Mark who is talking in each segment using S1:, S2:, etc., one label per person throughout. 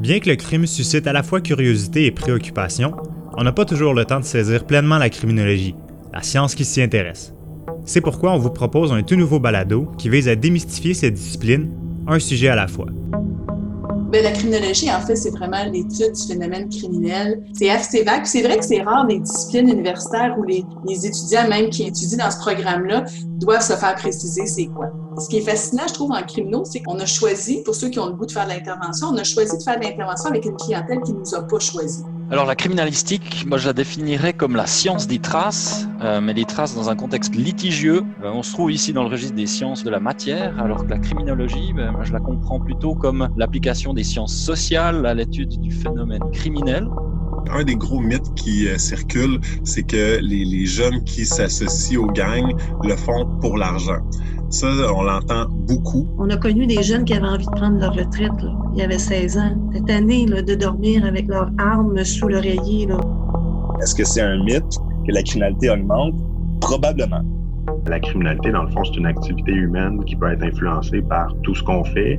S1: Bien que le crime suscite à la fois curiosité et préoccupation, on n'a pas toujours le temps de saisir pleinement la criminologie, la science qui s'y intéresse. C'est pourquoi on vous propose un tout nouveau balado qui vise à démystifier cette discipline, un sujet à la fois.
S2: Bien, la criminologie, en fait, c'est vraiment l'étude du phénomène criminel. C'est assez vague. C'est vrai que c'est rare des disciplines universitaires où les, les, étudiants, même qui étudient dans ce programme-là, doivent se faire préciser c'est quoi. Ce qui est fascinant, je trouve, en criminaux, c'est qu'on a choisi, pour ceux qui ont le goût de faire de l'intervention, on a choisi de faire de l'intervention avec une clientèle qui ne nous a pas choisi.
S3: Alors la criminalistique, moi je la définirais comme la science des traces, euh, mais des traces dans un contexte litigieux. Euh, on se trouve ici dans le registre des sciences de la matière, alors que la criminologie, ben, moi, je la comprends plutôt comme l'application des sciences sociales à l'étude du phénomène criminel.
S4: Un des gros mythes qui euh, circulent, c'est que les, les jeunes qui s'associent aux gangs le font pour l'argent. Ça, on l'entend beaucoup.
S5: On a connu des jeunes qui avaient envie de prendre leur retraite. Là. Ils avaient 16 ans. Cette année, là, de dormir avec leurs armes sous l'oreiller.
S6: Est-ce que c'est un mythe que la criminalité augmente? Probablement.
S7: La criminalité, dans le fond, c'est une activité humaine qui peut être influencée par tout ce qu'on fait.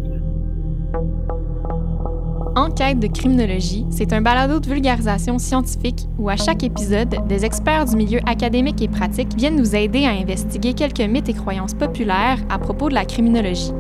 S8: Enquête de criminologie, c'est un balado de vulgarisation scientifique où à chaque épisode, des experts du milieu académique et pratique viennent nous aider à investiguer quelques mythes et croyances populaires à propos de la criminologie.